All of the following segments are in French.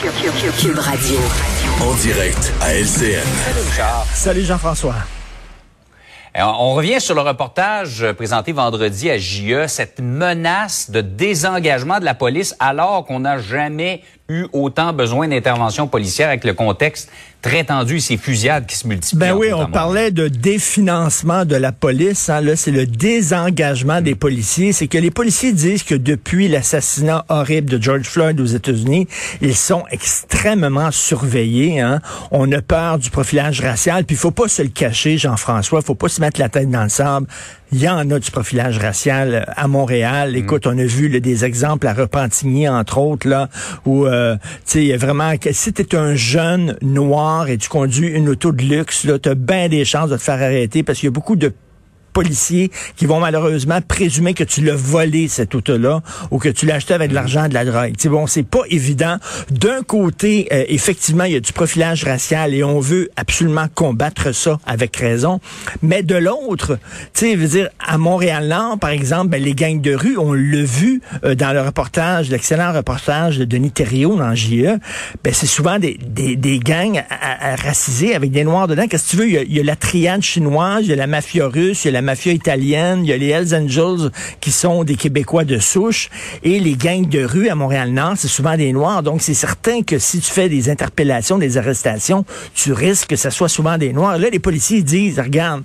Cube Radio. En direct à LCN. Salut Jean-François. Euh, On revient sur le reportage présenté vendredi à JE, cette menace de désengagement de la police alors qu'on n'a jamais eu autant besoin d'intervention policière avec le contexte très tendu et ces fusillades qui se multiplient. Ben oui, on parlait de définancement de la police. Hein. Là, c'est le désengagement des policiers. C'est que les policiers disent que depuis l'assassinat horrible de George Floyd aux États-Unis, ils sont extrêmement surveillés. Hein. On a peur du profilage racial. Puis il faut pas se le cacher, Jean-François. faut pas se mettre la tête dans le sable. Il y en a du profilage racial euh, à Montréal. Écoute, on a vu là, des exemples à Repentigny, entre autres, là, où euh, tu sais, vraiment si tu es un jeune noir et tu conduis une auto de luxe, là, tu as bien des chances de te faire arrêter parce qu'il y a beaucoup de policiers qui vont malheureusement présumer que tu l'as volé cette auto-là ou que tu l'as acheté avec de l'argent de la drogue. C'est bon, c'est pas évident. D'un côté, euh, effectivement, il y a du profilage racial et on veut absolument combattre ça avec raison. Mais de l'autre, tu sais, je veux dire, à Montréal-Nord, par exemple, ben, les gangs de rue, on l'a vu euh, dans le reportage, l'excellent reportage de Denis Thériault dans JE, ben, c'est souvent des, des, des gangs à- à- à racisés avec des noirs dedans. Qu'est-ce que tu veux? Il y, a, il y a la triade chinoise, il y a la mafia russe, il y a la mafia italienne, il y a les Hells Angels qui sont des Québécois de souche et les gangs de rue à Montréal-Nord, c'est souvent des noirs. Donc, c'est certain que si tu fais des interpellations, des arrestations, tu risques que ce soit souvent des noirs. Là, les policiers disent, regarde,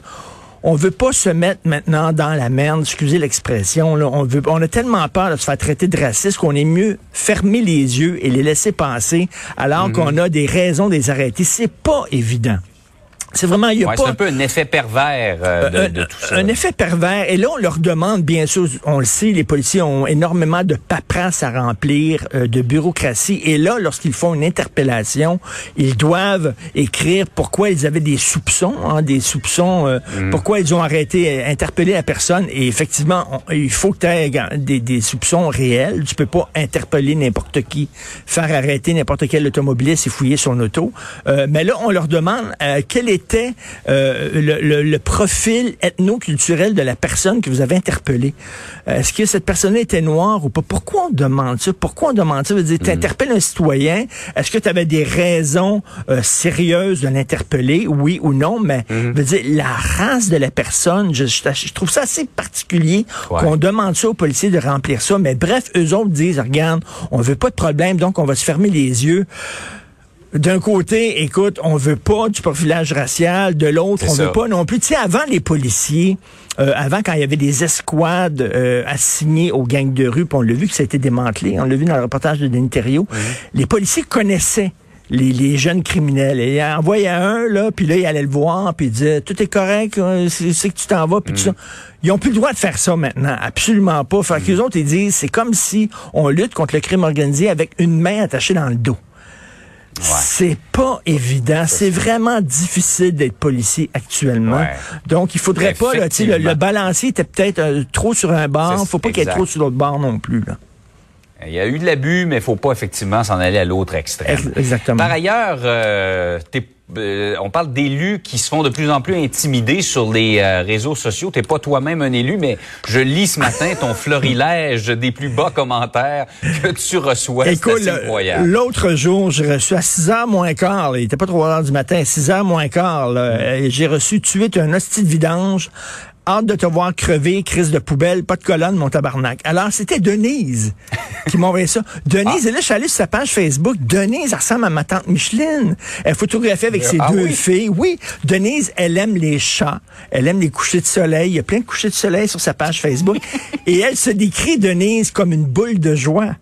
on veut pas se mettre maintenant dans la merde, excusez l'expression. Là. On veut, on a tellement peur de se faire traiter de raciste qu'on est mieux fermer les yeux et les laisser passer, alors qu'on a des raisons de les arrêter. C'est pas évident. C'est vraiment, il y a Ouais, pas c'est un peu un effet pervers euh, de, un, de tout ça. un effet pervers. Et là, on leur demande, bien sûr, on le sait, les policiers ont énormément de paperasse à remplir, euh, de bureaucratie. Et là, lorsqu'ils font une interpellation, ils doivent écrire pourquoi ils avaient des soupçons, hein, des soupçons, euh, Mhm. pourquoi ils ont arrêté, euh, interpellé la personne. Et effectivement, on- il faut que tu aies des, des soupçons réels. Tu peux pas interpeller n'importe qui, faire arrêter n'importe quel automobiliste et fouiller son auto. Euh, mais là, on leur demande euh, quel était euh, le, le- le profil ethno-culturel de la personne que vous avez interpellée. Euh, Est-ce que cette personne était noire ou pas? Pourquoi on demande ça? Pourquoi on demande ça? Veux dire, tu interpelles un citoyen. Est-ce que tu avais des raisons euh, sérieuses de l'interpeller? Oui ou non? Mais je veux dire, la race de la personne, je, je- je trouve ça assez particulier Ouais. qu'on demande ça aux policiers de remplir ça. Mais bref, eux autres disent, regarde, on veut pas de problème, donc on va se fermer les yeux. D'un côté, écoute, on veut pas du profilage racial. De l'autre, on ça. veut pas non plus. Tu sais, avant les policiers, euh, avant quand il y avait des escouades euh, assignées aux gangs de rue, puis on l'a vu que ça a été démantelé. On l'a vu dans le reportage de Denis. Les policiers connaissaient les, les jeunes criminels. Et il envoyait un, là, puis là, il allait le voir, puis il disait, tout est correct, euh, c'est que tu t'en vas, puis tout ça. Ils ont plus le droit de faire ça maintenant. Absolument pas. Fait que les autres, ils disent, c'est comme si on lutte contre le crime organisé avec une main attachée dans le dos. C'est pas évident. C'est vraiment difficile d'être policier actuellement. Ouais. Donc, il faudrait pas, là, tu sais, le, le balancier était peut-être euh, trop sur un bord. Faut pas qu'il y ait exact. trop sur l'autre bord non plus, là. Il y a eu de l'abus, mais il faut pas effectivement s'en aller à l'autre extrême. Ex- Exactement. Par ailleurs, euh, t'es- euh, on parle d'élus qui se font de plus en plus intimider sur les euh, réseaux sociaux. T'es pas toi-même un élu, mais je lis ce matin ton florilège des plus bas commentaires que tu reçois. Écoute, l'autre jour, j'ai reçu à 6 h moins quart, il était pas 3 heures du matin, à 6 h moins quart, là, euh, j'ai reçu tu es un hostie de vidange. Hâte de te voir crever, crise de poubelle, pas de colonne, mon tabarnak. Alors, c'était Denise qui m'a envoyé ça. Denise, et là, je suis allé sur sa page Facebook. Denise, elle ressemble à ma tante Micheline. Elle photographie avec ses Ah deux oui? filles. Oui, Denise, elle aime les chats. Elle aime les couchers de soleil. Il y a plein de couchers de soleil sur sa page Facebook. et elle se décrit, Denise, comme une boule de joie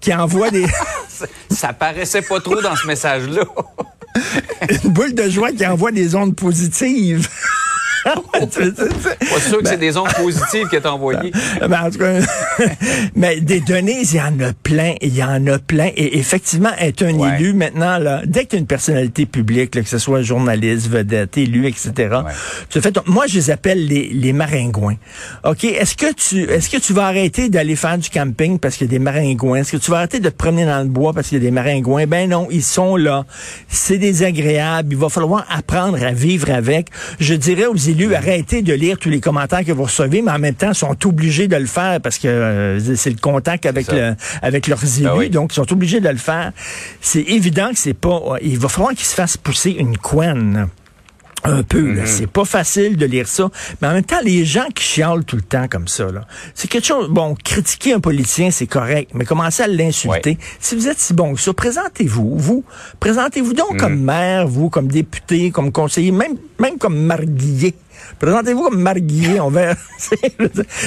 qui envoie des... Ça paraissait pas trop dans ce message-là. une boule de joie qui envoie des ondes positives. Pas sûr que c'est des ondes positives qu'elle t'a envoyées. Ben, en tout cas, mais des données, il y en a plein, il y en a plein. Et effectivement, être un Ouais. élu maintenant, là, dès que tu as une personnalité publique, là, que ce soit journaliste, vedette, élu, etc., Ouais. tu fais ton- moi, je les appelle les, les maringouins. OK, est-ce que tu est-ce que tu vas arrêter d'aller faire du camping parce qu'il y a des maringouins? Est-ce que tu vas arrêter de te promener dans le bois parce qu'il y a des maringouins? Ben non, ils sont là. C'est désagréable. Il va falloir apprendre à vivre avec. Je dirais aux élus arrêtez de lire tous les commentaires que vous recevez, mais en même temps, sont obligés de le faire parce que euh, c'est le contact avec le, avec leurs Ben élus, donc ils sont obligés de le faire. C'est évident que c'est pas. Il va falloir qu'ils se fassent pousser une couenne un peu. là. C'est pas facile de lire ça. Mais en même temps, les gens qui chialent tout le temps comme ça, là, c'est quelque chose. Bon, critiquer un politicien, c'est correct, mais commencer à l'insulter. Si vous êtes si bon que ça, présentez-vous. Vous, présentez-vous donc comme maire, vous, comme député, comme conseiller, même, même comme marguillier. Présentez-vous comme marguillier, on verra.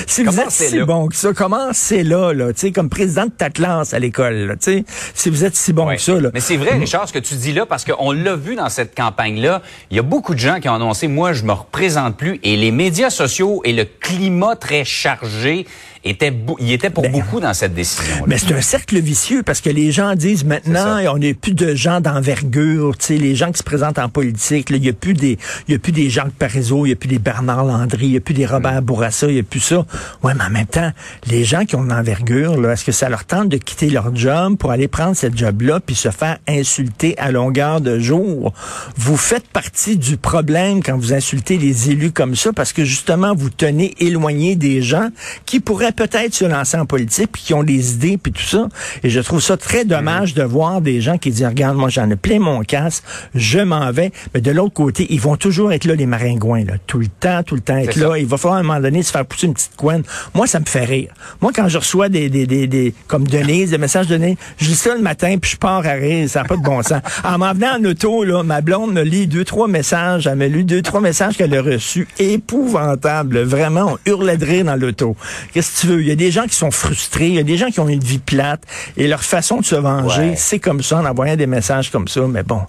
si vous êtes si là? bon que ça, commencez là, là, tu sais, comme président de ta classe à l'école, tu sais. Si vous êtes si bon Ouais. que ça, là. Mais c'est vrai, Richard, ce que tu dis là, parce qu'on l'a vu dans cette campagne-là, il y a beaucoup de gens qui ont annoncé, moi, je me représente plus, et les médias sociaux et le climat très chargé étaient, bou- il était pour Ben, beaucoup dans cette décision. Mais c'est un cercle vicieux parce que les gens disent maintenant, on n'a plus de gens d'envergure, tu sais, les gens qui se présentent en politique, là, il n'y a plus des, il y a plus des Jacques Parizeau, il n'y a plus des Bernard Landry, il n'y a plus des Mm. Robert Bourassa, il n'y a plus ça. Ouais, mais en même temps, les gens qui ont de l'envergure, là, est-ce que ça leur tente de quitter leur job pour aller prendre cette job-là puis se faire insulter à longueur de jour? Vous faites partie du problème quand vous insultez les élus comme ça parce que justement, vous tenez éloigné des gens qui pourraient peut-être se lancer en politique puis qui ont des idées puis tout ça. Et je trouve ça très dommage de voir des gens qui disent, regarde, moi j'en ai plein mon casse, je m'en vais. Mais de l'autre côté, ils vont toujours être là, les maringouins, là, tout le temps, tout le temps être là. ça. Il va falloir à un moment donné se faire pousser une petite couenne. Moi, ça me fait rire. Moi, quand je reçois des, des, des, des comme Denise, des messages de Denise, je lis ça le matin puis je pars à rire. Ça n'a pas de bon sens. En m'en venant en auto, là, ma blonde me lit deux, trois messages. Elle m'a lu deux, trois messages qu'elle a reçus. Épouvantable. Vraiment, on hurlait de rire dans l'auto. Qu'est-ce tu veux? Il y a des gens qui sont frustrés. Il y a des gens qui ont une vie plate. Et leur façon de se venger, Ouais. c'est comme ça, en envoyant des messages comme ça. Mais bon,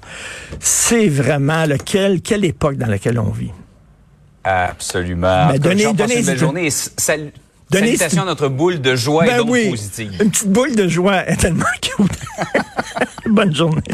c'est vraiment là, quelle, époque dans laquelle on vit? Absolument. Mais donnez- donnez- une journée. et sal- Donnez- salutations à notre boule de joie et Ben d'ondes oui, une petite boule de joie est tellement cute. Bonne journée.